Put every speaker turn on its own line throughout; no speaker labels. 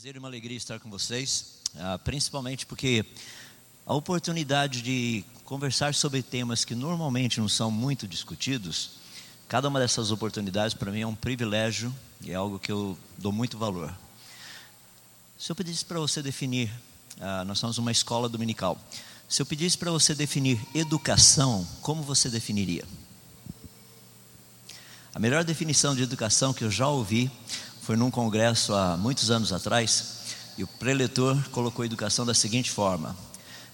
prazer e uma alegria estar com vocês, ah, principalmente porque a oportunidade de conversar sobre temas que normalmente não são muito discutidos, cada uma dessas oportunidades para mim é um privilégio e é algo que eu dou muito valor. Se eu pedisse para você definir, ah, nós somos uma escola dominical, se eu pedisse para você definir educação, como você definiria? A melhor definição de educação que eu já ouvi foi num congresso há muitos anos atrás, e o preletor colocou a educação da seguinte forma: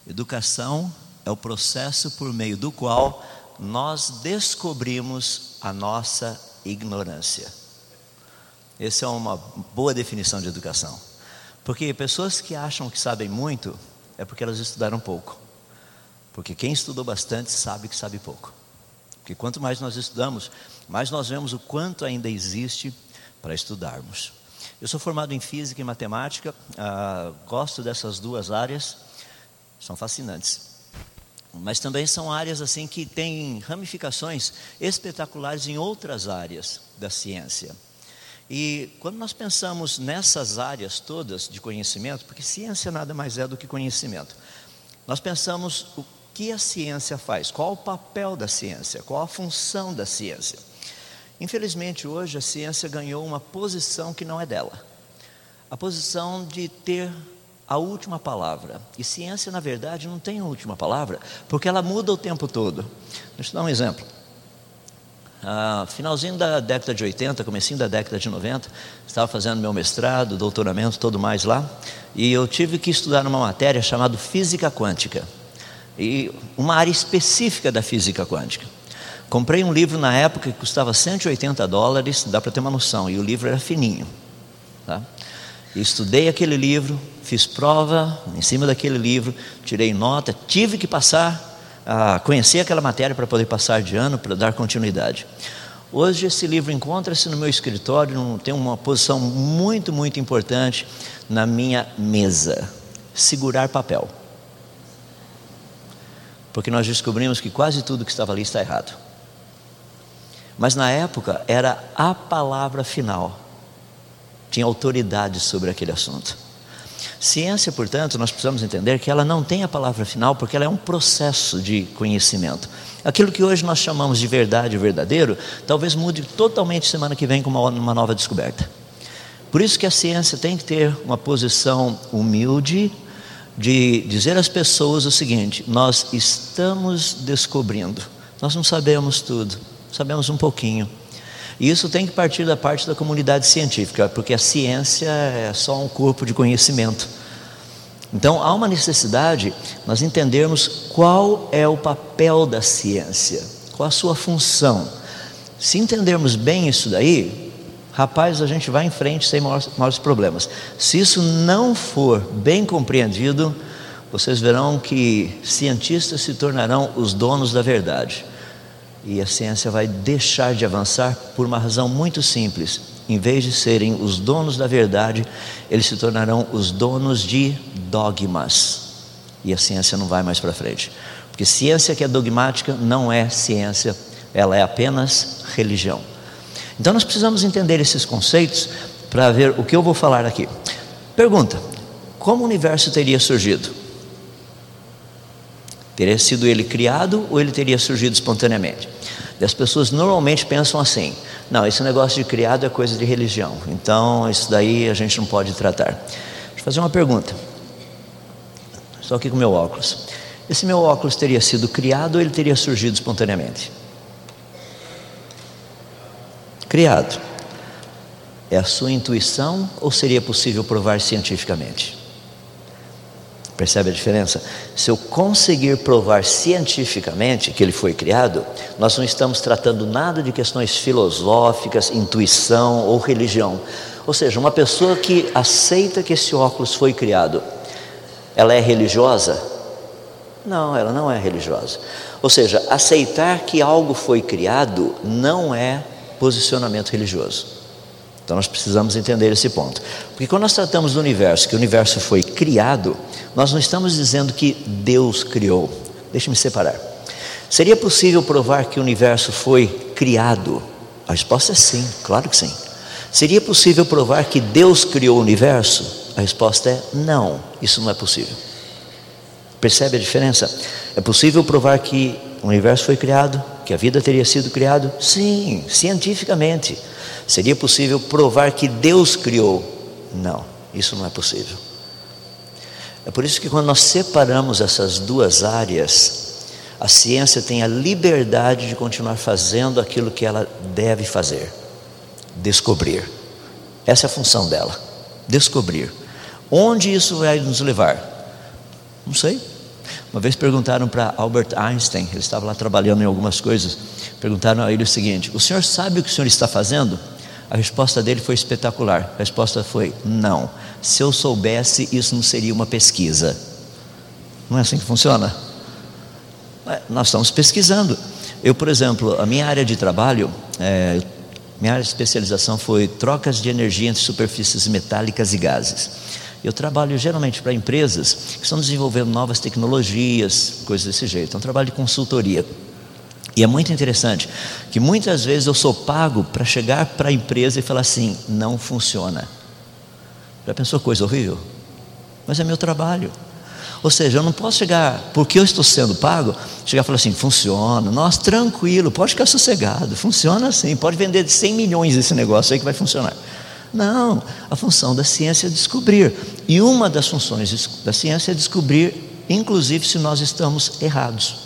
Educação é o processo por meio do qual nós descobrimos a nossa ignorância. Essa é uma boa definição de educação. Porque pessoas que acham que sabem muito é porque elas estudaram pouco. Porque quem estudou bastante sabe que sabe pouco. Porque quanto mais nós estudamos, mais nós vemos o quanto ainda existe para estudarmos. Eu sou formado em física e matemática, ah, gosto dessas duas áreas, são fascinantes. Mas também são áreas assim que têm ramificações espetaculares em outras áreas da ciência. E quando nós pensamos nessas áreas todas de conhecimento, porque ciência nada mais é do que conhecimento, nós pensamos o que a ciência faz, qual o papel da ciência, qual a função da ciência. Infelizmente, hoje a ciência ganhou uma posição que não é dela. A posição de ter a última palavra. E ciência, na verdade, não tem a última palavra, porque ela muda o tempo todo. Deixa eu dar um exemplo. Ah, finalzinho da década de 80, comecinho da década de 90, estava fazendo meu mestrado, doutoramento, todo mais lá, e eu tive que estudar uma matéria chamada física quântica, e uma área específica da física quântica. Comprei um livro na época que custava 180 dólares, dá para ter uma noção, e o livro era fininho. Tá? estudei aquele livro, fiz prova em cima daquele livro, tirei nota, tive que passar, a conhecer aquela matéria para poder passar de ano, para dar continuidade. Hoje esse livro encontra-se no meu escritório, tem uma posição muito, muito importante na minha mesa. Segurar papel. Porque nós descobrimos que quase tudo que estava ali está errado. Mas na época era a palavra final. Tinha autoridade sobre aquele assunto. Ciência, portanto, nós precisamos entender que ela não tem a palavra final porque ela é um processo de conhecimento. Aquilo que hoje nós chamamos de verdade verdadeiro, talvez mude totalmente semana que vem com uma, uma nova descoberta. Por isso que a ciência tem que ter uma posição humilde de dizer às pessoas o seguinte: nós estamos descobrindo, nós não sabemos tudo sabemos um pouquinho. E isso tem que partir da parte da comunidade científica, porque a ciência é só um corpo de conhecimento. Então há uma necessidade nós entendermos qual é o papel da ciência, qual a sua função. Se entendermos bem isso daí, rapaz, a gente vai em frente sem maiores, maiores problemas. Se isso não for bem compreendido, vocês verão que cientistas se tornarão os donos da verdade. E a ciência vai deixar de avançar por uma razão muito simples. Em vez de serem os donos da verdade, eles se tornarão os donos de dogmas. E a ciência não vai mais para frente. Porque ciência que é dogmática não é ciência, ela é apenas religião. Então nós precisamos entender esses conceitos para ver o que eu vou falar aqui. Pergunta: como o universo teria surgido? Teria sido ele criado ou ele teria surgido espontaneamente? E as pessoas normalmente pensam assim: não, esse negócio de criado é coisa de religião, então isso daí a gente não pode tratar. Deixa eu fazer uma pergunta. Estou aqui com meu óculos. Esse meu óculos teria sido criado ou ele teria surgido espontaneamente? Criado. É a sua intuição ou seria possível provar cientificamente? Percebe a diferença? Se eu conseguir provar cientificamente que ele foi criado, nós não estamos tratando nada de questões filosóficas, intuição ou religião. Ou seja, uma pessoa que aceita que esse óculos foi criado, ela é religiosa? Não, ela não é religiosa. Ou seja, aceitar que algo foi criado não é posicionamento religioso. Então nós precisamos entender esse ponto. Porque quando nós tratamos do universo, que o universo foi criado, nós não estamos dizendo que Deus criou. Deixe-me separar. Seria possível provar que o universo foi criado? A resposta é sim, claro que sim. Seria possível provar que Deus criou o universo? A resposta é não, isso não é possível. Percebe a diferença? É possível provar que o universo foi criado, que a vida teria sido criada? Sim, cientificamente. Seria possível provar que Deus criou? Não, isso não é possível. É por isso que quando nós separamos essas duas áreas, a ciência tem a liberdade de continuar fazendo aquilo que ela deve fazer: descobrir. Essa é a função dela, descobrir. Onde isso vai nos levar? Não sei. Uma vez perguntaram para Albert Einstein, ele estava lá trabalhando em algumas coisas, perguntaram a ele o seguinte: O senhor sabe o que o senhor está fazendo? A resposta dele foi espetacular. A resposta foi: Não. Se eu soubesse, isso não seria uma pesquisa. Não é assim que funciona? Nós estamos pesquisando. Eu, por exemplo, a minha área de trabalho, é, minha área de especialização foi trocas de energia entre superfícies metálicas e gases. Eu trabalho geralmente para empresas que estão desenvolvendo novas tecnologias, coisas desse jeito. É um trabalho de consultoria. E é muito interessante que muitas vezes eu sou pago para chegar para a empresa e falar assim: não funciona. Já pensou coisa horrível? Mas é meu trabalho. Ou seja, eu não posso chegar, porque eu estou sendo pago, chegar e falar assim: funciona, nossa, tranquilo, pode ficar sossegado, funciona assim, pode vender de 100 milhões esse negócio aí que vai funcionar. Não, a função da ciência é descobrir. E uma das funções da ciência é descobrir, inclusive, se nós estamos errados.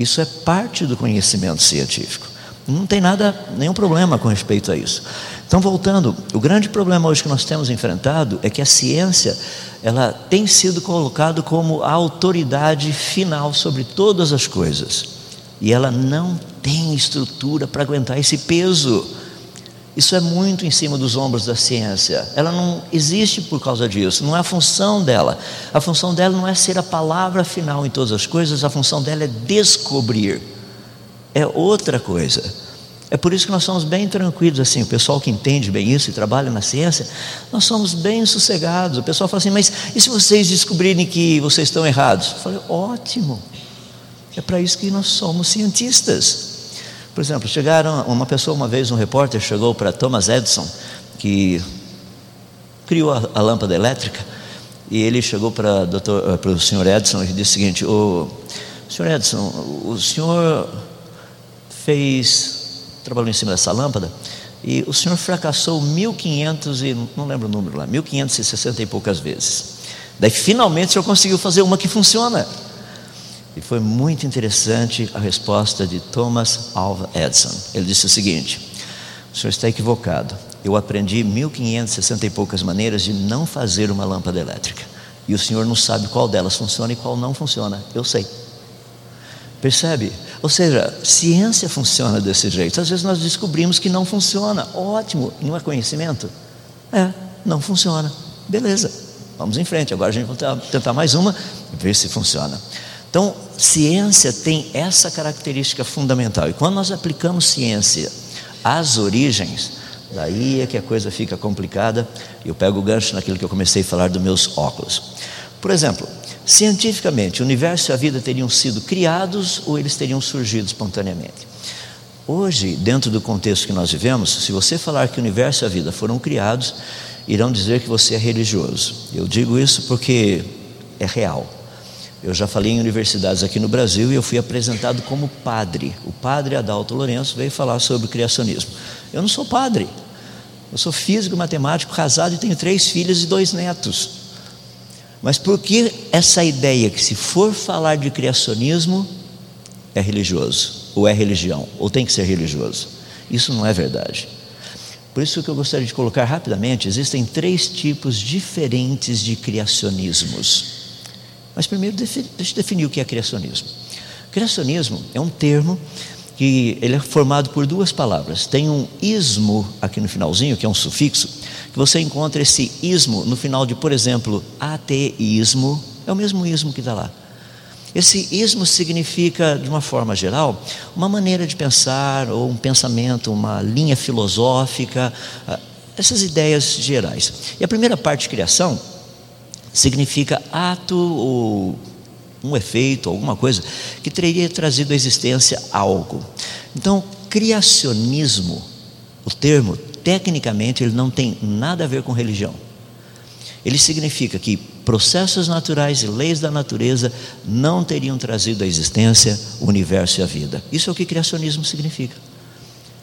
Isso é parte do conhecimento científico. Não tem nada, nenhum problema com respeito a isso. Então, voltando, o grande problema hoje que nós temos enfrentado é que a ciência, ela tem sido colocada como a autoridade final sobre todas as coisas. E ela não tem estrutura para aguentar esse peso. Isso é muito em cima dos ombros da ciência. Ela não existe por causa disso, não é a função dela. A função dela não é ser a palavra final em todas as coisas, a função dela é descobrir. É outra coisa. É por isso que nós somos bem tranquilos, assim, o pessoal que entende bem isso e trabalha na ciência, nós somos bem sossegados. O pessoal fala assim, mas e se vocês descobrirem que vocês estão errados? Eu falei, ótimo. É para isso que nós somos cientistas. Por exemplo, chegaram uma pessoa uma vez, um repórter chegou para Thomas Edison, que criou a, a lâmpada elétrica, e ele chegou para, eh, o senhor Edison e disse o seguinte: o senhor Edison, o senhor fez, trabalhou em cima dessa lâmpada, e o senhor fracassou 1500 e não lembro o número lá, 1560 e poucas vezes. Daí finalmente o senhor conseguiu fazer uma que funciona. E foi muito interessante a resposta de Thomas Alva Edison. Ele disse o seguinte: o senhor está equivocado. Eu aprendi 1560 e poucas maneiras de não fazer uma lâmpada elétrica. E o senhor não sabe qual delas funciona e qual não funciona. Eu sei. Percebe? Ou seja, ciência funciona desse jeito. Às vezes nós descobrimos que não funciona. Ótimo, não é conhecimento? É, não funciona. Beleza, vamos em frente. Agora a gente vai tentar mais uma, ver se funciona. Então, ciência tem essa característica fundamental. E quando nós aplicamos ciência às origens, daí é que a coisa fica complicada. Eu pego o gancho naquilo que eu comecei a falar dos meus óculos. Por exemplo, cientificamente, o universo e a vida teriam sido criados ou eles teriam surgido espontaneamente? Hoje, dentro do contexto que nós vivemos, se você falar que o universo e a vida foram criados, irão dizer que você é religioso. Eu digo isso porque é real. Eu já falei em universidades aqui no Brasil e eu fui apresentado como padre. O padre Adalto Lourenço veio falar sobre criacionismo. Eu não sou padre. Eu sou físico, matemático, casado e tenho três filhas e dois netos. Mas por que essa ideia que se for falar de criacionismo é religioso, ou é religião, ou tem que ser religioso? Isso não é verdade. Por isso que eu gostaria de colocar rapidamente, existem três tipos diferentes de criacionismos. Mas primeiro deixa eu definir o que é criacionismo. Criacionismo é um termo que ele é formado por duas palavras. Tem um ismo aqui no finalzinho, que é um sufixo, que você encontra esse ismo no final de, por exemplo, ateísmo, é o mesmo ismo que está lá. Esse ismo significa, de uma forma geral, uma maneira de pensar, ou um pensamento, uma linha filosófica, ah, essas ideias gerais. E a primeira parte de criação significa ato ou um efeito, alguma coisa que teria trazido à existência algo. Então, criacionismo, o termo, tecnicamente, ele não tem nada a ver com religião. Ele significa que processos naturais e leis da natureza não teriam trazido à existência o universo e a vida. Isso é o que criacionismo significa.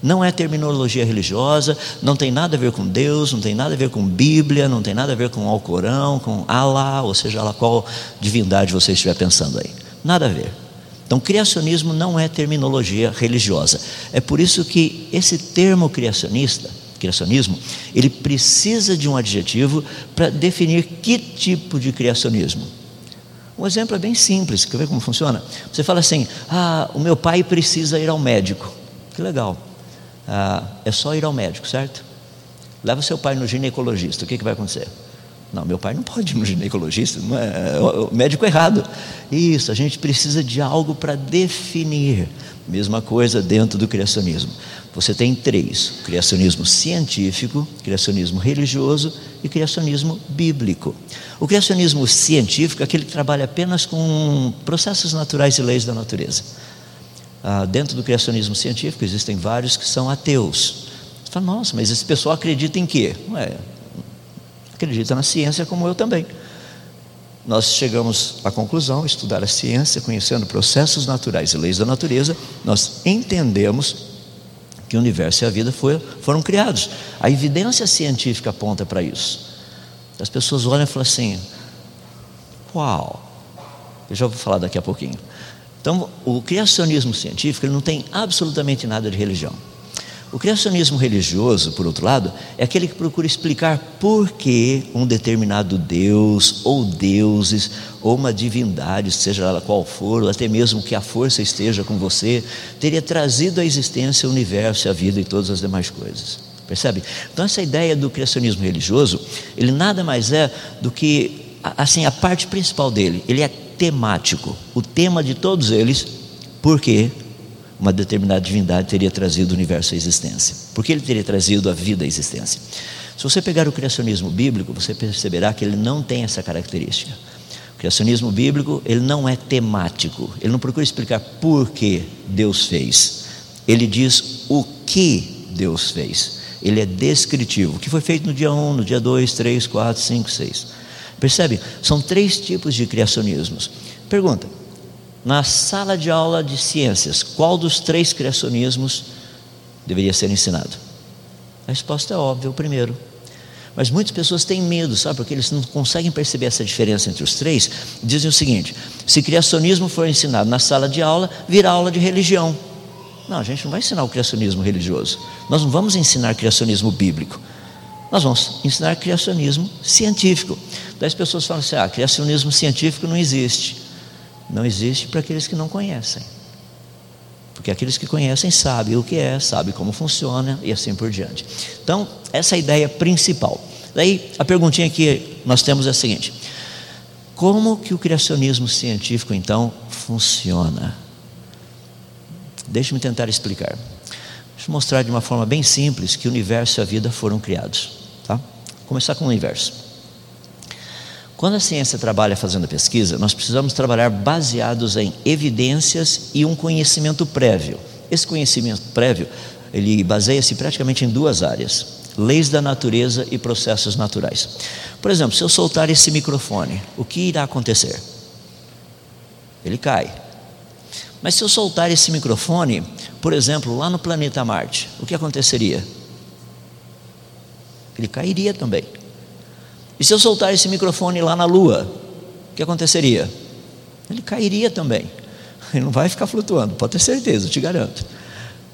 Não é terminologia religiosa, não tem nada a ver com Deus, não tem nada a ver com Bíblia, não tem nada a ver com Alcorão, com Allah, ou seja lá qual divindade você estiver pensando aí. Nada a ver. Então, criacionismo não é terminologia religiosa. É por isso que esse termo criacionista, criacionismo, ele precisa de um adjetivo para definir que tipo de criacionismo. Um exemplo é bem simples, quer ver como funciona? Você fala assim: ah, o meu pai precisa ir ao médico. Que legal. Ah, é só ir ao médico, certo? Leva seu pai no ginecologista, o que, que vai acontecer? Não, meu pai não pode ir no ginecologista, é, é o médico errado. Isso, a gente precisa de algo para definir. Mesma coisa dentro do criacionismo. Você tem três: criacionismo científico, criacionismo religioso e criacionismo bíblico. O criacionismo científico é aquele que trabalha apenas com processos naturais e leis da natureza. Ah, dentro do criacionismo científico existem vários que são ateus. Você fala, nossa, mas esse pessoal acredita em quê? Ué, acredita na ciência como eu também. Nós chegamos à conclusão, estudar a ciência, conhecendo processos naturais e leis da natureza, nós entendemos que o universo e a vida foi, foram criados. A evidência científica aponta para isso. As pessoas olham e falam assim: Uau! Eu já vou falar daqui a pouquinho. Então, o criacionismo científico não tem absolutamente nada de religião. O criacionismo religioso, por outro lado, é aquele que procura explicar por que um determinado Deus, ou deuses, ou uma divindade, seja ela qual for, ou até mesmo que a força esteja com você, teria trazido à existência o universo, a vida e todas as demais coisas. Percebe? Então, essa ideia do criacionismo religioso, ele nada mais é do que, assim, a parte principal dele, ele é temático. O tema de todos eles, por quê? uma determinada divindade teria trazido o universo à existência. Porque ele teria trazido a vida à existência. Se você pegar o criacionismo bíblico, você perceberá que ele não tem essa característica. O criacionismo bíblico, ele não é temático. Ele não procura explicar por que Deus fez. Ele diz o que Deus fez. Ele é descritivo. O que foi feito no dia 1, no dia 2, 3, 4, 5, 6. Percebe? São três tipos de criacionismos. Pergunta: na sala de aula de ciências, qual dos três criacionismos deveria ser ensinado? A resposta é óbvia, o primeiro. Mas muitas pessoas têm medo, sabe? Porque eles não conseguem perceber essa diferença entre os três. Dizem o seguinte: se criacionismo for ensinado na sala de aula, virá aula de religião. Não, a gente não vai ensinar o criacionismo religioso. Nós não vamos ensinar criacionismo bíblico. Nós vamos ensinar criacionismo científico. Daí as pessoas falam assim: ah, criacionismo científico não existe. Não existe para aqueles que não conhecem. Porque aqueles que conhecem sabem o que é, sabem como funciona e assim por diante. Então, essa é a ideia principal. Daí, a perguntinha que nós temos é a seguinte: como que o criacionismo científico então funciona? Deixe-me tentar explicar. Deixa eu mostrar de uma forma bem simples que o universo e a vida foram criados. Tá? Vou começar com o universo. Quando a ciência trabalha fazendo pesquisa, nós precisamos trabalhar baseados em evidências e um conhecimento prévio. Esse conhecimento prévio, ele baseia-se praticamente em duas áreas: leis da natureza e processos naturais. Por exemplo, se eu soltar esse microfone, o que irá acontecer? Ele cai. Mas se eu soltar esse microfone, por exemplo, lá no planeta Marte, o que aconteceria? Ele cairia também. E se eu soltar esse microfone lá na lua, o que aconteceria? Ele cairia também. Ele não vai ficar flutuando, pode ter certeza, eu te garanto.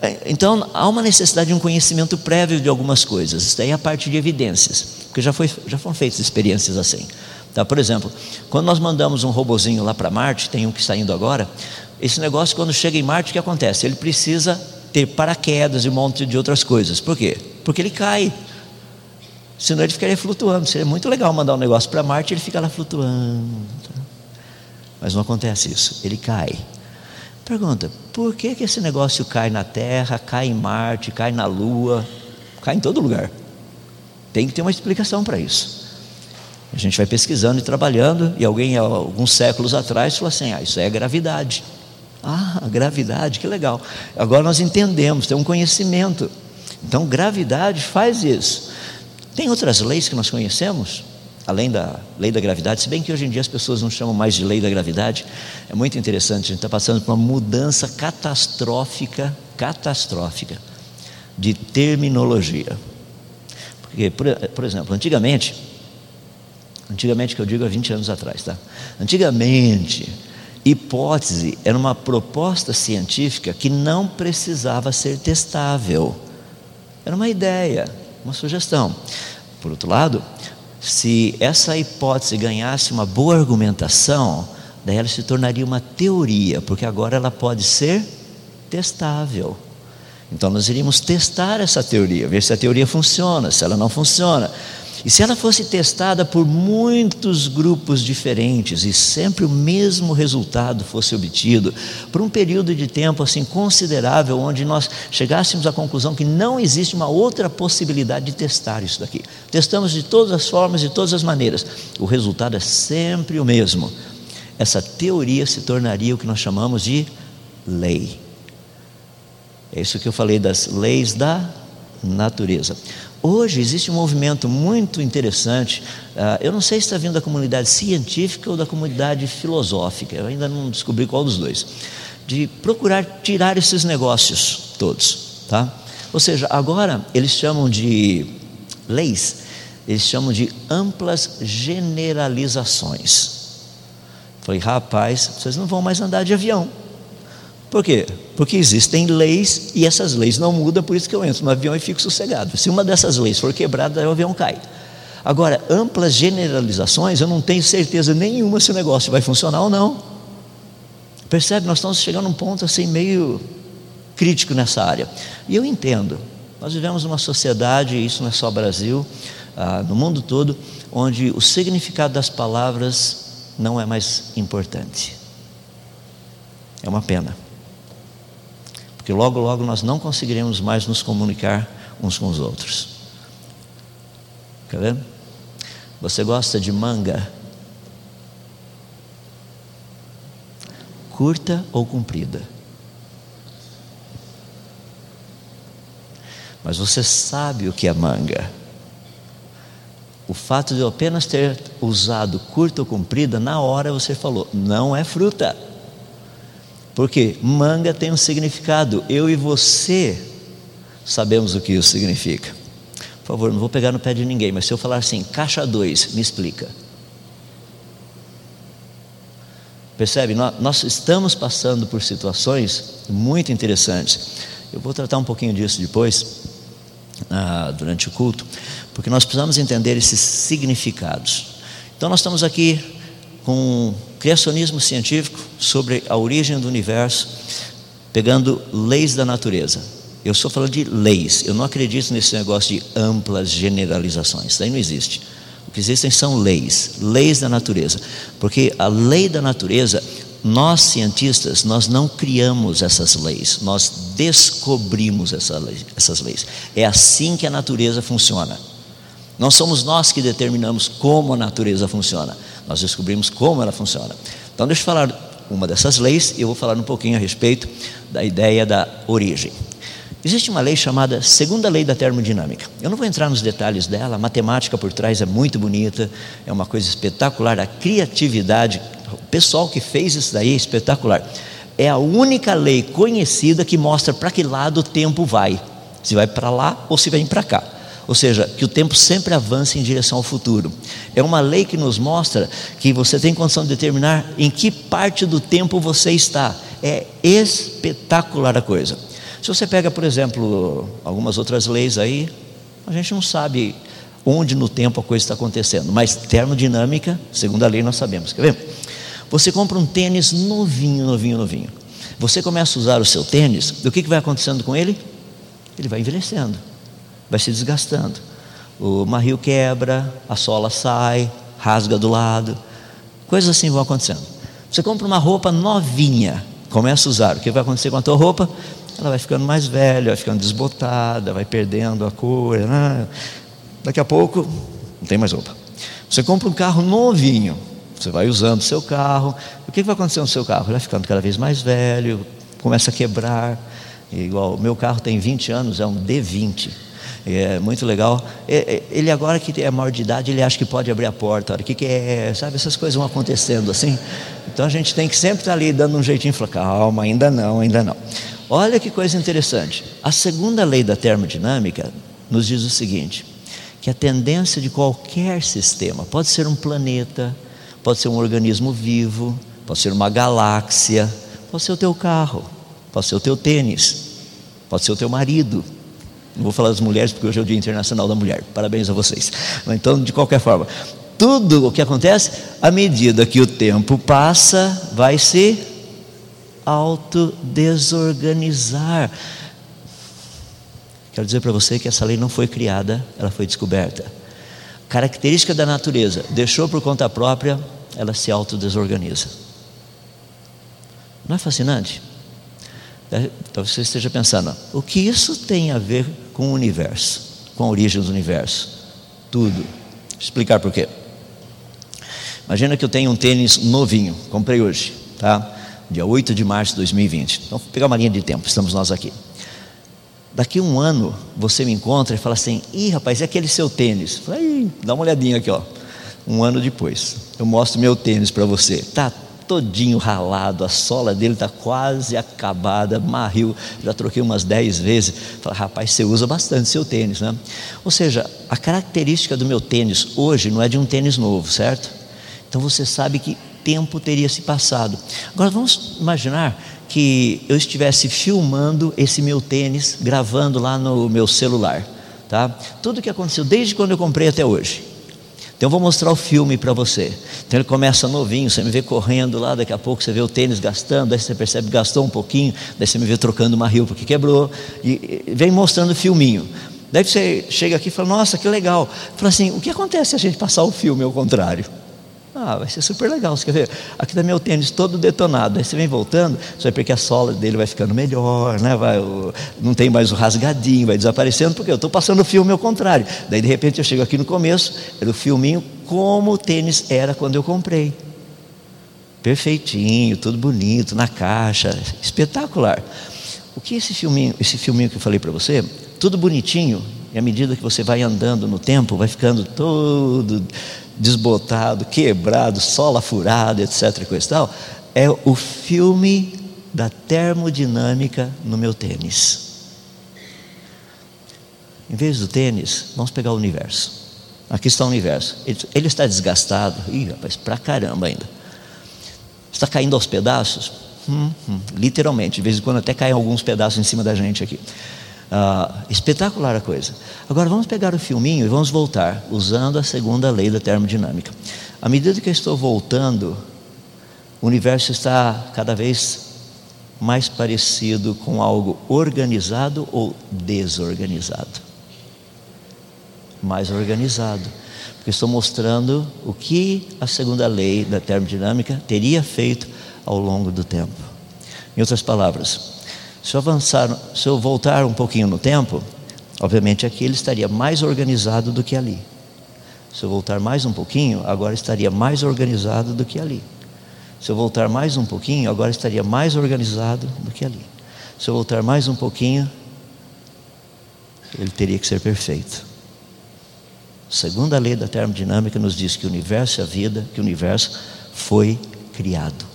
É, então, há uma necessidade de um conhecimento prévio de algumas coisas. Isso daí é a parte de evidências, porque já, foi, já foram feitas experiências assim. Tá? Por exemplo, quando nós mandamos um robozinho lá para Marte, tem um que está indo agora, esse negócio, quando chega em Marte, o que acontece? Ele precisa ter paraquedas e um monte de outras coisas. Por quê? Porque ele cai. Senão ele ficaria flutuando. Seria muito legal mandar um negócio para Marte ele fica lá flutuando. Mas não acontece isso. Ele cai. Pergunta: por que, que esse negócio cai na Terra, cai em Marte, cai na Lua, cai em todo lugar? Tem que ter uma explicação para isso. A gente vai pesquisando e trabalhando, e alguém, alguns séculos atrás, falou assim: ah, isso é gravidade. Ah, gravidade, que legal. Agora nós entendemos, tem um conhecimento. Então, gravidade faz isso. Tem outras leis que nós conhecemos? a lei da, lei da gravidade, se bem que hoje em dia as pessoas não chamam mais de lei da gravidade, é muito interessante, a gente está passando por uma mudança catastrófica, catastrófica, de terminologia. Porque, por, por exemplo, antigamente, antigamente que eu digo há 20 anos atrás, tá? Antigamente, hipótese era uma proposta científica que não precisava ser testável. Era uma ideia, uma sugestão. Por outro lado, se essa hipótese ganhasse uma boa argumentação, daí ela se tornaria uma teoria, porque agora ela pode ser testável. Então nós iríamos testar essa teoria, ver se a teoria funciona, se ela não funciona. E se ela fosse testada por muitos grupos diferentes e sempre o mesmo resultado fosse obtido, por um período de tempo assim considerável, onde nós chegássemos à conclusão que não existe uma outra possibilidade de testar isso daqui. Testamos de todas as formas, de todas as maneiras. O resultado é sempre o mesmo. Essa teoria se tornaria o que nós chamamos de lei. É isso que eu falei das leis da natureza. Hoje existe um movimento muito interessante. Uh, eu não sei se está vindo da comunidade científica ou da comunidade filosófica, eu ainda não descobri qual dos dois, de procurar tirar esses negócios todos. Tá? Ou seja, agora eles chamam de leis, eles chamam de amplas generalizações. Falei, rapaz, vocês não vão mais andar de avião. Por quê? Porque existem leis e essas leis não mudam, por isso que eu entro no avião e fico sossegado. Se uma dessas leis for quebrada, o avião cai. Agora, amplas generalizações, eu não tenho certeza nenhuma se o negócio vai funcionar ou não. Percebe? Nós estamos chegando a um ponto assim meio crítico nessa área. E eu entendo. Nós vivemos numa sociedade, e isso não é só Brasil, ah, no mundo todo, onde o significado das palavras não é mais importante. É uma pena. Porque logo, logo nós não conseguiremos mais nos comunicar uns com os outros. Quer ver? Você gosta de manga? Curta ou comprida? Mas você sabe o que é manga. O fato de eu apenas ter usado curta ou comprida, na hora você falou, não é fruta. Porque manga tem um significado, eu e você sabemos o que isso significa. Por favor, não vou pegar no pé de ninguém, mas se eu falar assim, caixa 2, me explica. Percebe? Nós, estamos passando por situações muito interessantes. Eu vou tratar um pouquinho disso depois, ah, durante o culto, porque nós precisamos entender esses significados. Então, nós estamos aqui com criacionismo científico sobre a origem do universo, pegando leis da natureza. Eu estou falando de leis, eu não acredito nesse negócio de amplas generalizações, isso aí não existe. O que existem são leis, leis da natureza, porque a lei da natureza, nós cientistas, nós não criamos essas leis, nós descobrimos essa lei, essas leis. É assim que a natureza funciona. Não somos nós que determinamos como a natureza funciona. Nós descobrimos como ela funciona. Então, deixa eu falar uma dessas leis e eu vou falar um pouquinho a respeito da ideia da origem. Existe uma lei chamada Segunda Lei da Termodinâmica. Eu não vou entrar nos detalhes dela, a matemática por trás é muito bonita, é uma coisa espetacular, a criatividade, o pessoal que fez isso daí é espetacular. É a única lei conhecida que mostra para que lado o tempo vai, se vai para lá ou se vem para cá ou seja, que o tempo sempre avance em direção ao futuro. É uma lei que nos mostra que você tem condição de determinar em que parte do tempo você está. É espetacular a coisa. Se você pega, por exemplo, algumas outras leis aí, a gente não sabe onde no tempo a coisa está acontecendo, mas termodinâmica, segundo a lei, nós sabemos. Quer ver? Você compra um tênis novinho, novinho, novinho. Você começa a usar o seu tênis, o que, que vai acontecendo com ele? Ele vai envelhecendo vai se desgastando. O marril quebra, a sola sai, rasga do lado, coisas assim vão acontecendo. Você compra uma roupa novinha, começa a usar, o que vai acontecer com a tua roupa? Ela vai ficando mais velha, vai ficando desbotada, vai perdendo a cor. Né? Daqui a pouco, não tem mais roupa. Você compra um carro novinho, você vai usando o seu carro, o que vai acontecer no seu carro? Ele vai ficando cada vez mais velho, começa a quebrar. Igual, o meu carro tem 20 anos, é um D20. É muito legal. É, é, ele agora que é maior de idade, ele acha que pode abrir a porta. O que, que é? Sabe, essas coisas vão acontecendo assim. Então a gente tem que sempre estar ali dando um jeitinho falar, calma, ainda não, ainda não. Olha que coisa interessante. A segunda lei da termodinâmica nos diz o seguinte: que a tendência de qualquer sistema, pode ser um planeta, pode ser um organismo vivo, pode ser uma galáxia, pode ser o teu carro, pode ser o teu tênis, pode ser o teu marido. Não vou falar das mulheres porque hoje é o Dia Internacional da Mulher. Parabéns a vocês. Então, de qualquer forma, tudo o que acontece, à medida que o tempo passa, vai se autodesorganizar. Quero dizer para você que essa lei não foi criada, ela foi descoberta. Característica da natureza, deixou por conta própria, ela se autodesorganiza. Não é fascinante? É, talvez você esteja pensando, o que isso tem a ver com o universo, com a origem do universo? Tudo. Vou explicar por quê. Imagina que eu tenho um tênis novinho, comprei hoje, tá? Dia 8 de março de 2020. Então, vou pegar uma linha de tempo, estamos nós aqui. Daqui um ano você me encontra e fala assim: ih, rapaz, é aquele seu tênis? Falei, dá uma olhadinha aqui, ó. Um ano depois, eu mostro meu tênis para você. Tá todinho ralado, a sola dele está quase acabada, marril, já troquei umas 10 vezes. Fala, rapaz, você usa bastante seu tênis, né? Ou seja, a característica do meu tênis hoje não é de um tênis novo, certo? Então você sabe que tempo teria se passado. Agora vamos imaginar que eu estivesse filmando esse meu tênis, gravando lá no meu celular, tá? Tudo que aconteceu desde quando eu comprei até hoje. Então eu vou mostrar o filme para você. Então ele começa novinho, você me vê correndo lá, daqui a pouco você vê o tênis gastando, aí você percebe que gastou um pouquinho, daí você me vê trocando uma rio porque quebrou, e vem mostrando o filminho. Daí você chega aqui e fala, nossa, que legal. Fala assim, o que acontece se a gente passar o filme ao contrário? Ah, vai ser super legal. Você quer ver? Aqui está meu tênis todo detonado. Aí você vem voltando, você vai ver que a sola dele vai ficando melhor, né? vai, não tem mais o rasgadinho, vai desaparecendo, porque eu estou passando o filme ao contrário. Daí de repente eu chego aqui no começo, era o filminho como o tênis era quando eu comprei. Perfeitinho, tudo bonito, na caixa, espetacular. O que é esse filminho, esse filminho que eu falei para você, tudo bonitinho, e à medida que você vai andando no tempo, vai ficando todo desbotado, quebrado, sola furada, etc. Coisa tal, é o filme da termodinâmica no meu tênis. Em vez do tênis, vamos pegar o universo. Aqui está o universo. Ele, ele está desgastado. Ih, rapaz, pra caramba ainda. Está caindo aos pedaços? Hum, hum, literalmente, de vez em quando até caem alguns pedaços em cima da gente aqui. Ah, espetacular a coisa. Agora vamos pegar o filminho e vamos voltar, usando a segunda lei da termodinâmica. À medida que eu estou voltando, o universo está cada vez mais parecido com algo organizado ou desorganizado. Mais organizado. Porque estou mostrando o que a segunda lei da termodinâmica teria feito ao longo do tempo. Em outras palavras, se eu avançar, se eu voltar um pouquinho no tempo, obviamente aqui ele estaria mais organizado do que ali. Se eu voltar mais um pouquinho, agora estaria mais organizado do que ali. Se eu voltar mais um pouquinho, agora estaria mais organizado do que ali. Se eu voltar mais um pouquinho, ele teria que ser perfeito. Segunda lei da termodinâmica nos diz que o universo é a vida, que o universo foi criado.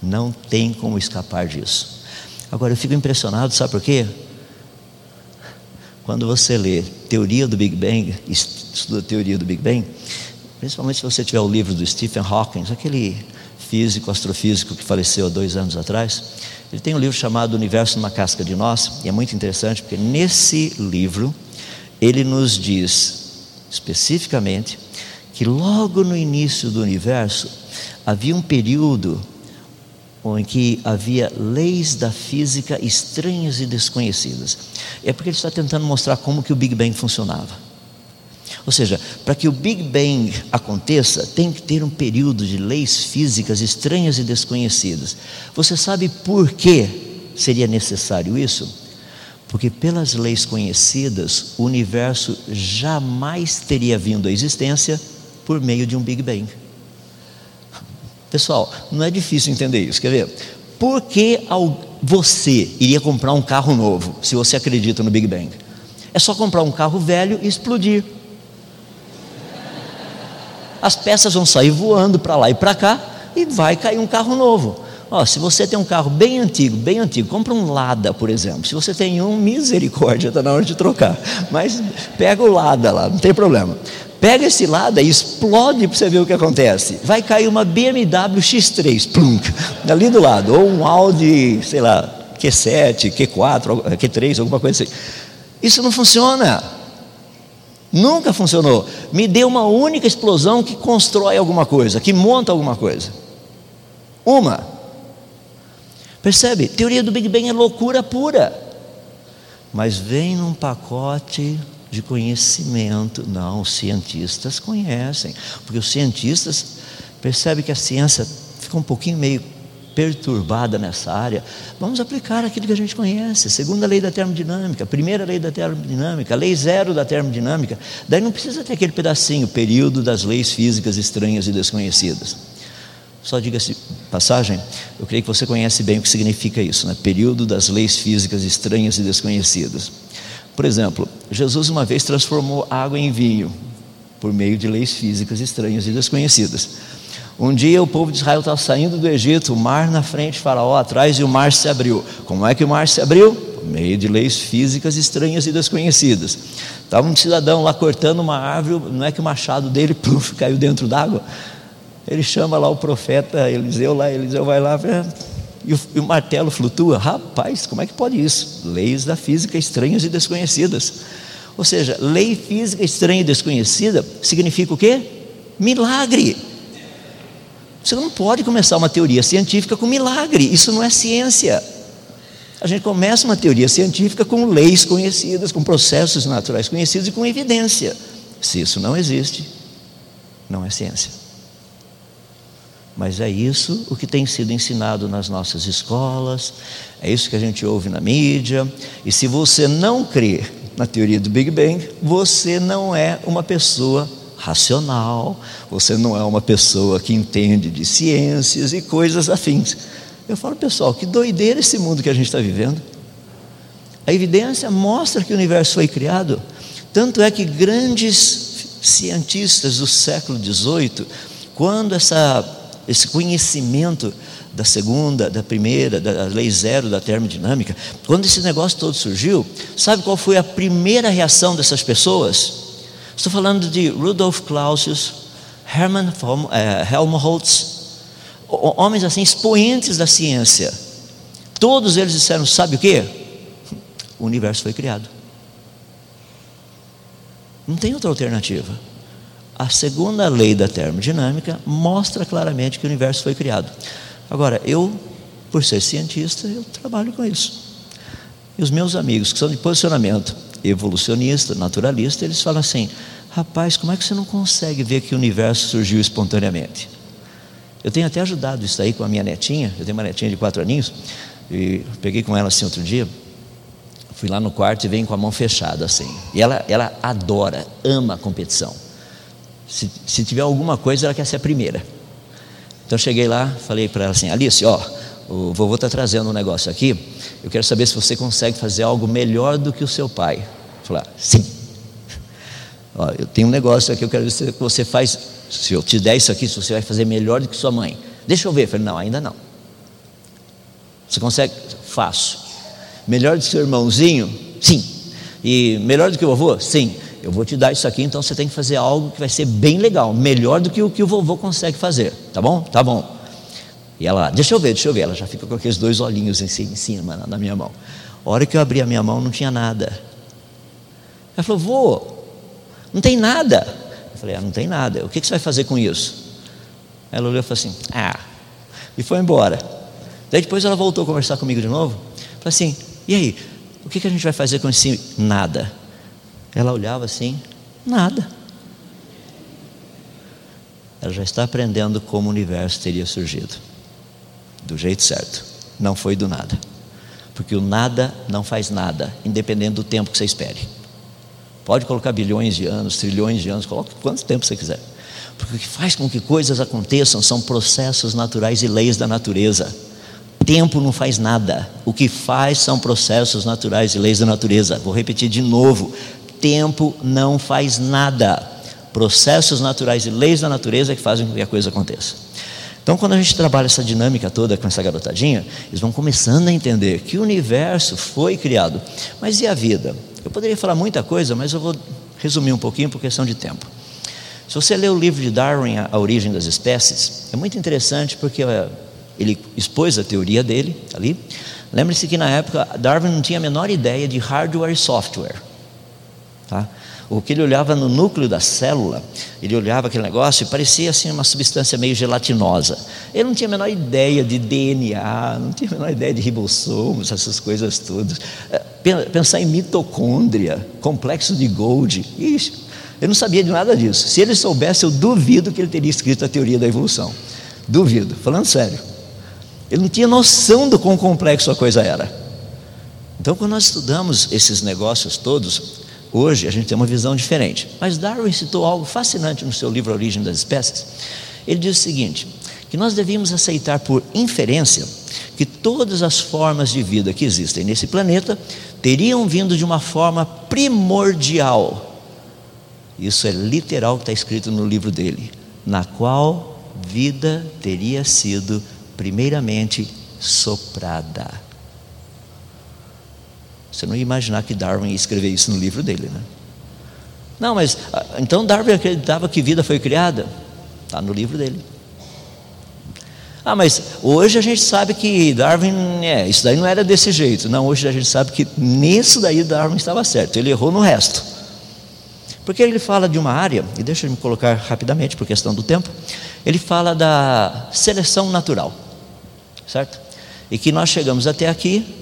Não tem como escapar disso. Agora eu fico impressionado, sabe por quê? Quando você lê Teoria do Big Bang, estuda a teoria do Big Bang, principalmente se você tiver o livro do Stephen Hawking, aquele físico, astrofísico que faleceu há dois anos atrás, ele tem um livro chamado Universo numa Casca de Nós, e é muito interessante porque nesse livro ele nos diz especificamente que logo no início do universo havia um período em que havia leis da física estranhas e desconhecidas. É porque ele está tentando mostrar como que o Big Bang funcionava. Ou seja, para que o Big Bang aconteça, tem que ter um período de leis físicas estranhas e desconhecidas. Você sabe por que seria necessário isso? Porque pelas leis conhecidas, o universo jamais teria vindo à existência por meio de um Big Bang. Pessoal, não é difícil entender isso, quer ver? Por que você iria comprar um carro novo se você acredita no Big Bang? É só comprar um carro velho e explodir. As peças vão sair voando para lá e para cá e vai cair um carro novo. Ó, se você tem um carro bem antigo, bem antigo, compra um Lada, por exemplo. Se você tem um, misericórdia, está na hora de trocar. Mas pega o Lada lá, não tem problema. Pega esse Lada e explode para você ver o que acontece. Vai cair uma BMW X3, plunk, ali do lado, ou um Audi, sei lá, Q7, Q4, Q3, alguma coisa assim. Isso não funciona. Nunca funcionou. Me dê uma única explosão que constrói alguma coisa, que monta alguma coisa. Uma. Percebe? Teoria do Big Bang é loucura pura. Mas vem num pacote de conhecimento. Não, os cientistas conhecem. Porque os cientistas percebem que a ciência fica um pouquinho meio perturbada nessa área. Vamos aplicar aquilo que a gente conhece. Segunda lei da termodinâmica, primeira lei da termodinâmica, lei zero da termodinâmica. Daí não precisa ter aquele pedacinho, período das leis físicas estranhas e desconhecidas. Só diga-se passagem, eu creio que você conhece bem o que significa isso, né? período das leis físicas estranhas e desconhecidas. Por exemplo, Jesus uma vez transformou água em vinho, por meio de leis físicas estranhas e desconhecidas. Um dia o povo de Israel estava saindo do Egito, o mar na frente, Faraó atrás, e o mar se abriu. Como é que o mar se abriu? Por meio de leis físicas estranhas e desconhecidas. Estava um cidadão lá cortando uma árvore, não é que o machado dele pluf, caiu dentro d'água? Ele chama lá o profeta Eliseu, lá, Eliseu vai lá, e o, e o martelo flutua. Rapaz, como é que pode isso? Leis da física estranhas e desconhecidas. Ou seja, lei física estranha e desconhecida significa o quê? Milagre. Você não pode começar uma teoria científica com milagre, isso não é ciência. A gente começa uma teoria científica com leis conhecidas, com processos naturais conhecidos e com evidência. Se isso não existe, não é ciência. Mas é isso o que tem sido ensinado nas nossas escolas, é isso que a gente ouve na mídia. E se você não crê na teoria do Big Bang, você não é uma pessoa racional, você não é uma pessoa que entende de ciências e coisas afins. Eu falo, pessoal, que doideira esse mundo que a gente está vivendo. A evidência mostra que o universo foi criado, tanto é que grandes cientistas do século XVIII, quando essa esse conhecimento da segunda, da primeira, da lei zero da termodinâmica, quando esse negócio todo surgiu, sabe qual foi a primeira reação dessas pessoas? Estou falando de Rudolf Clausius, Hermann eh, Helmholtz, homens assim expoentes da ciência. Todos eles disseram: sabe o que? O universo foi criado. Não tem outra alternativa. A segunda lei da termodinâmica mostra claramente que o universo foi criado. Agora, eu, por ser cientista, eu trabalho com isso. E os meus amigos que são de posicionamento evolucionista, naturalista, eles falam assim: rapaz, como é que você não consegue ver que o universo surgiu espontaneamente? Eu tenho até ajudado isso aí com a minha netinha, eu tenho uma netinha de quatro aninhos, e peguei com ela assim outro dia, fui lá no quarto e vem com a mão fechada assim. E ela, ela adora, ama a competição. Se, se tiver alguma coisa, ela quer ser a primeira. Então cheguei lá, falei para ela assim: Alice, ó, o vovô está trazendo um negócio aqui. Eu quero saber se você consegue fazer algo melhor do que o seu pai. Falar, sim. Ó, eu tenho um negócio aqui, eu quero ver se você faz. Se eu te der isso aqui, se você vai fazer melhor do que sua mãe. Deixa eu ver. Falei, não, ainda não. Você consegue? Faço. Melhor do que seu irmãozinho? Sim. E melhor do que o vovô? Sim eu vou te dar isso aqui, então você tem que fazer algo que vai ser bem legal, melhor do que o que o vovô consegue fazer, tá bom? Tá bom. E ela, deixa eu ver, deixa eu ver, ela já fica com aqueles dois olhinhos em cima na minha mão. A hora que eu abri a minha mão, não tinha nada. Ela falou, vô, não tem nada. Eu falei, ah, não tem nada. O que você vai fazer com isso? Ela olhou e falou assim, ah, e foi embora. Daí depois ela voltou a conversar comigo de novo. Falei assim, e aí, o que a gente vai fazer com esse nada? Ela olhava assim, nada. Ela já está aprendendo como o universo teria surgido. Do jeito certo. Não foi do nada. Porque o nada não faz nada, independente do tempo que você espere. Pode colocar bilhões de anos, trilhões de anos, coloque quanto tempo você quiser. Porque o que faz com que coisas aconteçam são processos naturais e leis da natureza. Tempo não faz nada. O que faz são processos naturais e leis da natureza. Vou repetir de novo: tempo não faz nada. Processos naturais e leis da natureza é que fazem com que a coisa aconteça. Então, quando a gente trabalha essa dinâmica toda com essa garotadinha, eles vão começando a entender que o universo foi criado. Mas e a vida? Eu poderia falar muita coisa, mas eu vou resumir um pouquinho por questão de tempo. Se você ler o livro de Darwin, A Origem das Espécies, é muito interessante porque eh, ele expôs a teoria dele ali. Lembre-se que na época Darwin não tinha a menor ideia de hardware e software. Tá? O que ele olhava no núcleo da célula, ele olhava aquele negócio e parecia assim uma substância meio gelatinosa. Ele não tinha a menor ideia de DNA, não tinha a menor ideia de ribossomos, essas coisas todas. É, pensar em mitocôndria, complexo de Golgi, isso. Ele não sabia de nada disso. Se ele soubesse, eu duvido que ele teria escrito a teoria da evolução. Duvido, falando sério. Ele não tinha noção do quão complexo a coisa era. Então, quando nós estudamos esses negócios todos, Hoje a gente tem uma visão diferente. Mas Darwin citou algo fascinante no seu livro Origem das Espécies. Ele diz o seguinte: que nós devíamos aceitar por inferência que todas as formas de vida que existem nesse planeta teriam vindo de uma forma primordial. Isso é literal que está escrito no livro dele, na qual vida teria sido primeiramente soprada. Você não ia imaginar que Darwin ia escrever isso no livro dele, né? Não, mas ah, então Darwin acreditava que vida foi criada? Está no livro dele. Ah, mas hoje a gente sabe que Darwin, é, isso daí não era desse jeito. Não, hoje a gente sabe que nisso daí Darwin estava certo. Ele errou no resto. Porque ele fala de uma área, e deixa eu me colocar rapidamente por questão do tempo. Ele fala da seleção natural, certo? E que nós chegamos até aqui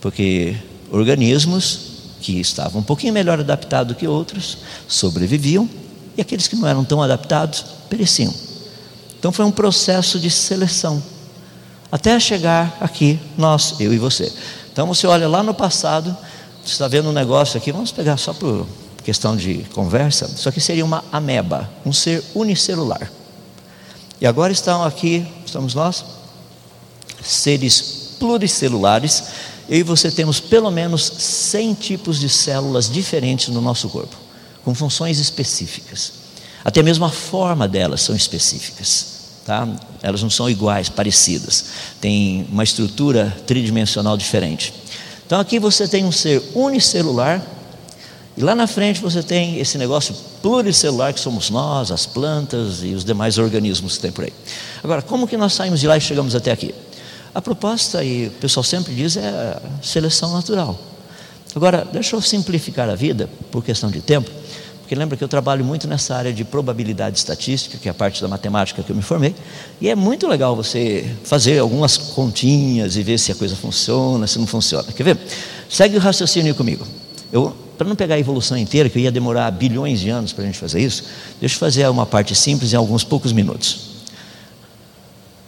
porque organismos que estavam um pouquinho melhor adaptados que outros sobreviviam e aqueles que não eram tão adaptados pereciam. Então foi um processo de seleção até chegar aqui, nós, eu e você. Então você olha lá no passado, você está vendo um negócio aqui, vamos pegar só por questão de conversa, isso aqui seria uma ameba, um ser unicelular. E agora estão aqui, estamos nós, seres pluricelulares eu e você temos pelo menos 100 tipos de células diferentes no nosso corpo, com funções específicas. Até mesmo a forma delas são específicas. Tá? Elas não são iguais, parecidas. Tem uma estrutura tridimensional diferente. Então aqui você tem um ser unicelular, e lá na frente você tem esse negócio pluricelular que somos nós, as plantas e os demais organismos que tem por aí. Agora, como que nós saímos de lá e chegamos até aqui? A proposta, e o pessoal sempre diz, é seleção natural. Agora, deixa eu simplificar a vida, por questão de tempo, porque lembra que eu trabalho muito nessa área de probabilidade estatística, que é a parte da matemática que eu me formei, e é muito legal você fazer algumas continhas e ver se a coisa funciona, se não funciona. Quer ver? Segue o raciocínio comigo. Eu, para não pegar a evolução inteira, que ia demorar bilhões de anos para a gente fazer isso, deixa eu fazer uma parte simples em alguns poucos minutos.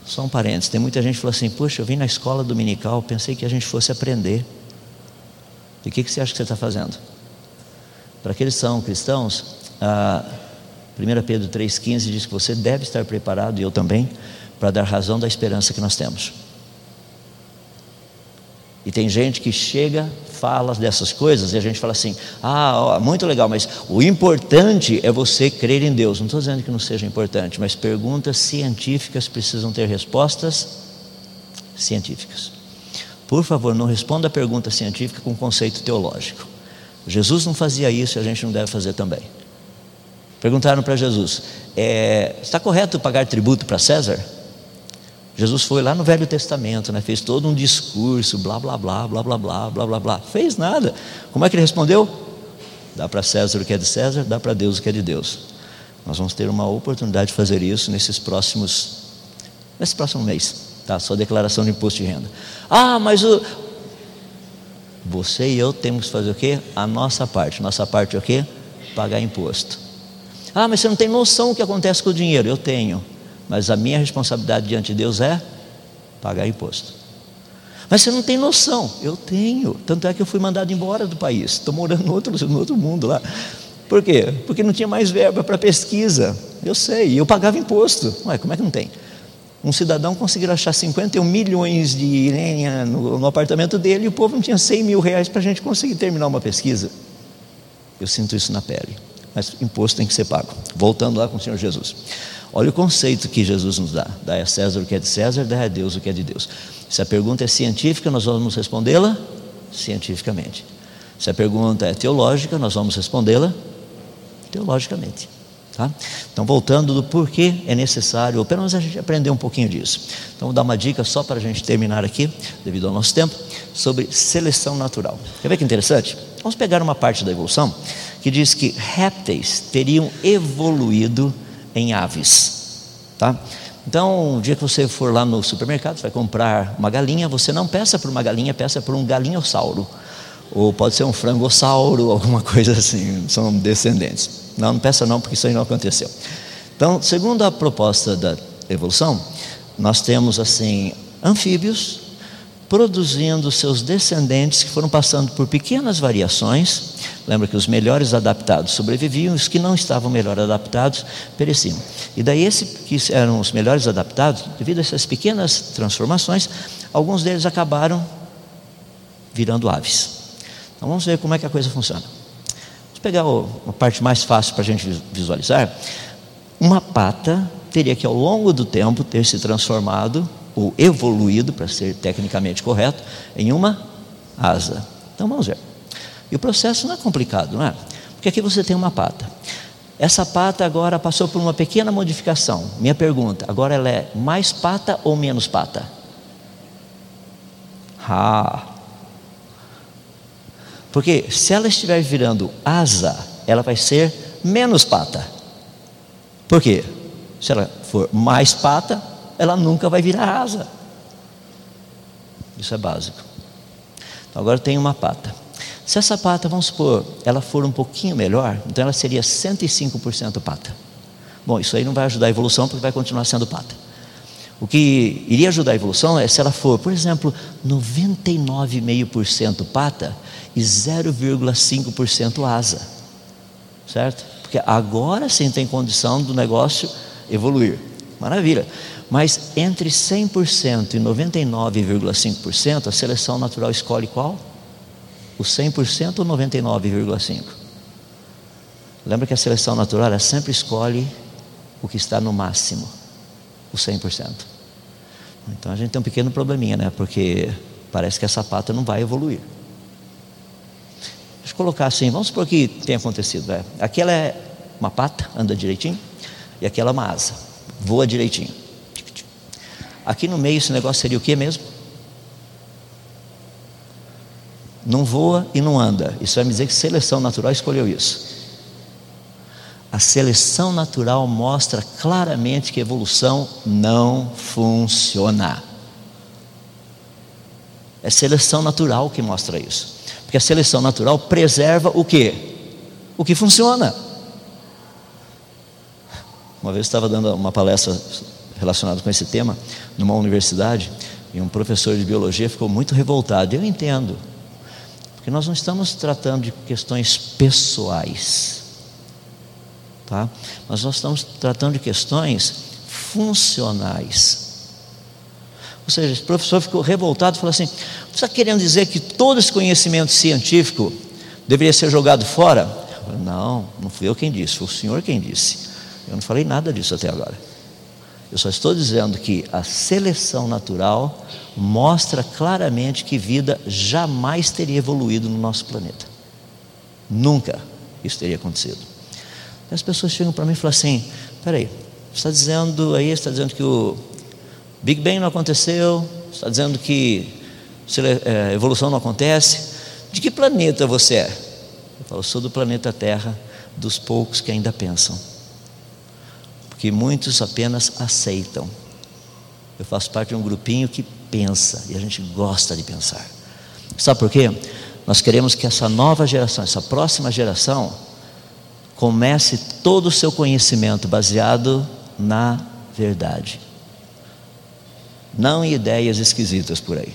Só um parênteses, tem muita gente que falou assim, poxa, eu vim na escola dominical, pensei que a gente fosse aprender. E o que, que você acha que você está fazendo? Para aqueles que são cristãos, a 1 Pedro 3,15 diz que você deve estar preparado, e eu também, para dar razão da esperança que nós temos. E tem gente que chega, fala dessas coisas e a gente fala assim: ah, ó, muito legal, mas o importante é você crer em Deus. Não estou dizendo que não seja importante, mas perguntas científicas precisam ter respostas científicas. Por favor, não responda a pergunta científica com conceito teológico. Jesus não fazia isso e a gente não deve fazer também. Perguntaram para Jesus: é, está correto pagar tributo para César? Jesus foi lá no Velho Testamento, né? fez todo um discurso, blá, blá, blá, blá, blá, blá, blá, blá, blá. Fez nada. Como é que ele respondeu? Dá para César o que é de César, dá para Deus o que é de Deus. Nós vamos ter uma oportunidade de fazer isso nesses próximos, nesse próximo mês, tá? Sua declaração de imposto de renda. Ah, mas o, você e eu temos que fazer o quê? A nossa parte. Nossa parte é o quê? Pagar imposto. Ah, mas você não tem noção do que acontece com o dinheiro. Eu tenho mas a minha responsabilidade diante de Deus é pagar imposto. Mas você não tem noção, eu tenho. Tanto é que eu fui mandado embora do país. Estou morando no outro, no outro mundo lá. Por quê? Porque não tinha mais verba para pesquisa. Eu sei, eu pagava imposto. Ué, como é que não tem? um cidadão conseguir achar 51 milhões de lenha no, no apartamento dele e o povo não tinha 100 mil reais para a gente conseguir terminar uma pesquisa. Eu sinto isso na pele. Mas imposto tem que ser pago. Voltando lá com o Senhor Jesus. Olha o conceito que Jesus nos dá: dá a César o que é de César, dá a Deus o que é de Deus. Se a pergunta é científica, nós vamos respondê-la cientificamente. Se a pergunta é teológica, nós vamos respondê-la teologicamente. Tá? Então, voltando do porquê é necessário, ou pelo menos a gente aprender um pouquinho disso. Então, vou dar uma dica só para a gente terminar aqui, devido ao nosso tempo, sobre seleção natural. Quer ver que interessante? Vamos pegar uma parte da evolução que diz que répteis teriam evoluído em aves. Tá? Então, um dia que você for lá no supermercado, você vai comprar uma galinha, você não peça por uma galinha, peça por um galinhossauro. Ou pode ser um frangossauro, alguma coisa assim, são descendentes. Não, não peça não, porque isso aí não aconteceu. Então, segundo a proposta da evolução, nós temos assim anfíbios produzindo seus descendentes que foram passando por pequenas variações. Lembra que os melhores adaptados sobreviviam, os que não estavam melhor adaptados pereciam. E daí esses que eram os melhores adaptados, devido a essas pequenas transformações, alguns deles acabaram virando aves. Então vamos ver como é que a coisa funciona pegar uma parte mais fácil para a gente visualizar. Uma pata teria que, ao longo do tempo, ter se transformado ou evoluído, para ser tecnicamente correto, em uma asa. Então vamos ver. E o processo não é complicado, não é? Porque aqui você tem uma pata. Essa pata agora passou por uma pequena modificação. Minha pergunta: agora ela é mais pata ou menos pata? Ah, porque se ela estiver virando asa, ela vai ser menos pata. Por quê? Se ela for mais pata, ela nunca vai virar asa. Isso é básico. Então agora tem uma pata. Se essa pata, vamos supor, ela for um pouquinho melhor, então ela seria 105% pata. Bom, isso aí não vai ajudar a evolução porque vai continuar sendo pata. O que iria ajudar a evolução é se ela for, por exemplo, 99,5% pata e 0,5% asa. Certo? Porque agora sim tem condição do negócio evoluir. Maravilha. Mas entre 100% e 99,5%, a seleção natural escolhe qual? O 100% ou 99,5%? Lembra que a seleção natural ela sempre escolhe o que está no máximo, o 100%. Então a gente tem um pequeno probleminha, né? Porque parece que essa pata não vai evoluir. Deixa eu colocar assim, vamos supor que tenha acontecido. Né? Aquela é uma pata, anda direitinho, e aquela é uma asa, voa direitinho. Aqui no meio esse negócio seria o que mesmo? Não voa e não anda. Isso vai me dizer que seleção natural escolheu isso. A seleção natural mostra claramente que evolução não funciona. É seleção natural que mostra isso. Porque a seleção natural preserva o que? O que funciona. Uma vez eu estava dando uma palestra relacionada com esse tema numa universidade e um professor de biologia ficou muito revoltado. Eu entendo, porque nós não estamos tratando de questões pessoais tá? Mas nós estamos tratando de questões funcionais. Ou seja, esse professor ficou revoltado e falou assim: você está querendo dizer que todo esse conhecimento científico deveria ser jogado fora? Falei, não, não fui eu quem disse, foi o senhor quem disse. Eu não falei nada disso até agora. Eu só estou dizendo que a seleção natural mostra claramente que vida jamais teria evoluído no nosso planeta. Nunca isso teria acontecido. As pessoas chegam para mim e falam assim: peraí, você está dizendo aí, está dizendo que o Big Bang não aconteceu, está dizendo que é, evolução não acontece. De que planeta você é? Eu falo, sou do planeta Terra, dos poucos que ainda pensam. Porque muitos apenas aceitam. Eu faço parte de um grupinho que pensa e a gente gosta de pensar. Sabe por quê? Nós queremos que essa nova geração, essa próxima geração, comece todo o seu conhecimento baseado na verdade, não em ideias esquisitas por aí.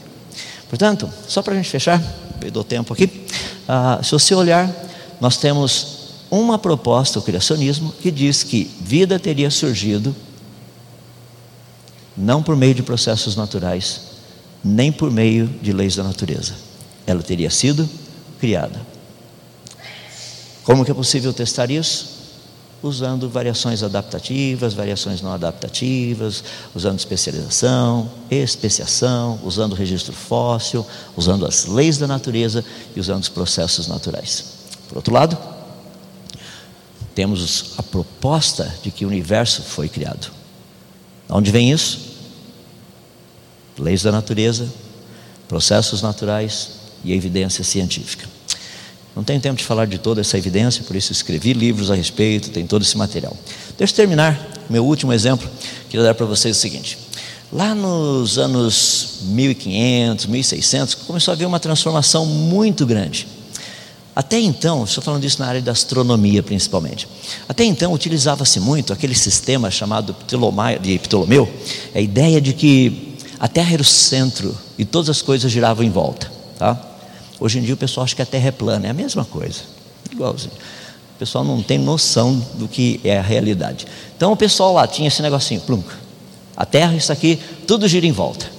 Portanto, só para a gente fechar, eu dou tempo aqui. Ah, se você olhar, nós temos uma proposta, o criacionismo, que diz que vida teria surgido não por meio de processos naturais, nem por meio de leis da natureza. Ela teria sido criada. Como que é possível testar isso? usando variações adaptativas, variações não adaptativas, usando especialização, especiação, usando registro fóssil, usando as leis da natureza e usando os processos naturais. Por outro lado, temos a proposta de que o universo foi criado. De onde vem isso? Leis da natureza, processos naturais e evidência científica. Não tenho tempo de falar de toda essa evidência, por isso escrevi livros a respeito, tem todo esse material. Deixa eu terminar. Meu último exemplo, queria dar para vocês o seguinte. Lá nos anos 1500, 1600, começou a haver uma transformação muito grande. Até então, estou falando disso na área da astronomia principalmente. Até então utilizava-se muito aquele sistema chamado de Ptolomeu, a ideia de que a Terra era o centro e todas as coisas giravam em volta. Tá? Hoje em dia o pessoal acha que a terra é plana, é a mesma coisa, igualzinho. O pessoal não tem noção do que é a realidade. Então o pessoal lá tinha esse negocinho, plum. A terra, isso aqui, tudo gira em volta.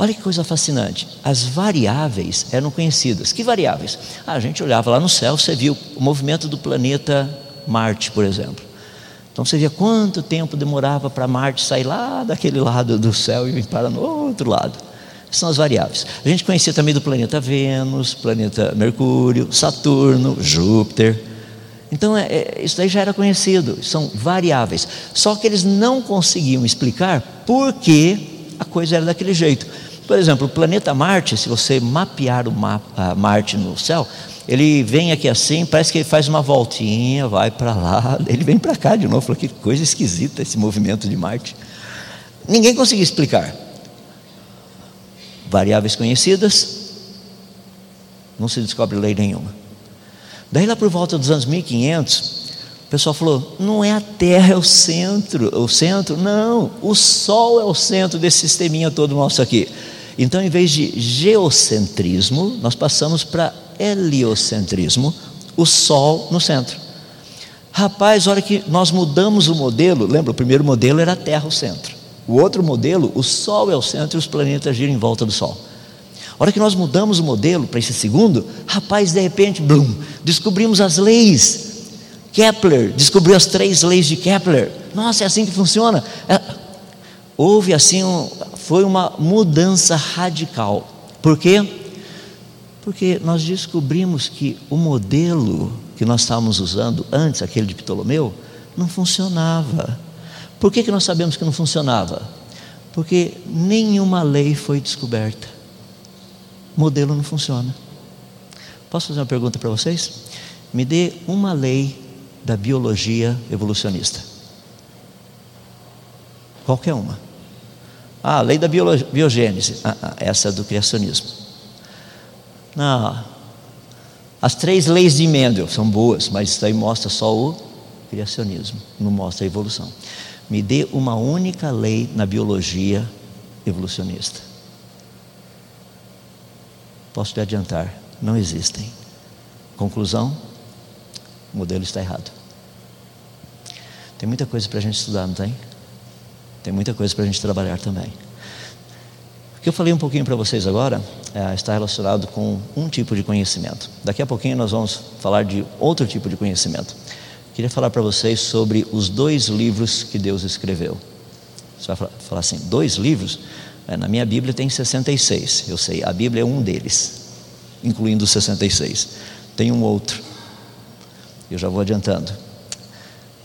Olha que coisa fascinante. As variáveis eram conhecidas. Que variáveis? Ah, a gente olhava lá no céu, você viu o movimento do planeta Marte, por exemplo. Então você via quanto tempo demorava para Marte sair lá daquele lado do céu e ir para no outro lado são as variáveis. A gente conhecia também do planeta Vênus, planeta Mercúrio, Saturno, Júpiter. Então, é, é, isso daí já era conhecido, são variáveis. Só que eles não conseguiam explicar por que a coisa era daquele jeito. Por exemplo, o planeta Marte, se você mapear o mapa, Marte no céu, ele vem aqui assim, parece que ele faz uma voltinha, vai para lá, ele vem para cá de novo. Falou, que coisa esquisita esse movimento de Marte. Ninguém conseguia explicar variáveis conhecidas, não se descobre lei nenhuma. Daí lá por volta dos anos 1500, o pessoal falou: não é a Terra é o centro, o centro, não, o Sol é o centro desse sisteminha todo nosso aqui. Então, em vez de geocentrismo, nós passamos para heliocentrismo, o Sol no centro. Rapaz, hora que nós mudamos o modelo, lembra, o primeiro modelo era a Terra o centro. O outro modelo, o Sol é o centro e os planetas giram em volta do Sol. A hora que nós mudamos o modelo para esse segundo, rapaz, de repente, blum, descobrimos as leis. Kepler descobriu as três leis de Kepler. Nossa, é assim que funciona. É, houve assim, um, foi uma mudança radical. Por quê? Porque nós descobrimos que o modelo que nós estávamos usando antes, aquele de Ptolomeu, não funcionava. Por que, que nós sabemos que não funcionava? Porque nenhuma lei foi descoberta. O modelo não funciona. Posso fazer uma pergunta para vocês? Me dê uma lei da biologia evolucionista. Qualquer uma. Ah, a lei da biogênese. Ah, ah, essa é do criacionismo. Não. As três leis de Mendel são boas, mas isso aí mostra só o criacionismo, não mostra a evolução. Me dê uma única lei na biologia evolucionista. Posso te adiantar, não existem. Conclusão: o modelo está errado. Tem muita coisa para a gente estudar, não tem? Tem muita coisa para a gente trabalhar também. O que eu falei um pouquinho para vocês agora é, está relacionado com um tipo de conhecimento. Daqui a pouquinho nós vamos falar de outro tipo de conhecimento. Queria falar para vocês sobre os dois livros que Deus escreveu. Você vai falar assim: dois livros? É, na minha Bíblia tem 66, eu sei, a Bíblia é um deles, incluindo os 66. Tem um outro, eu já vou adiantando.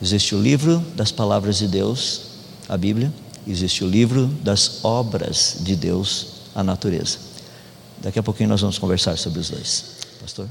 Existe o livro das palavras de Deus, a Bíblia, existe o livro das obras de Deus, a natureza. Daqui a pouquinho nós vamos conversar sobre os dois. Pastor?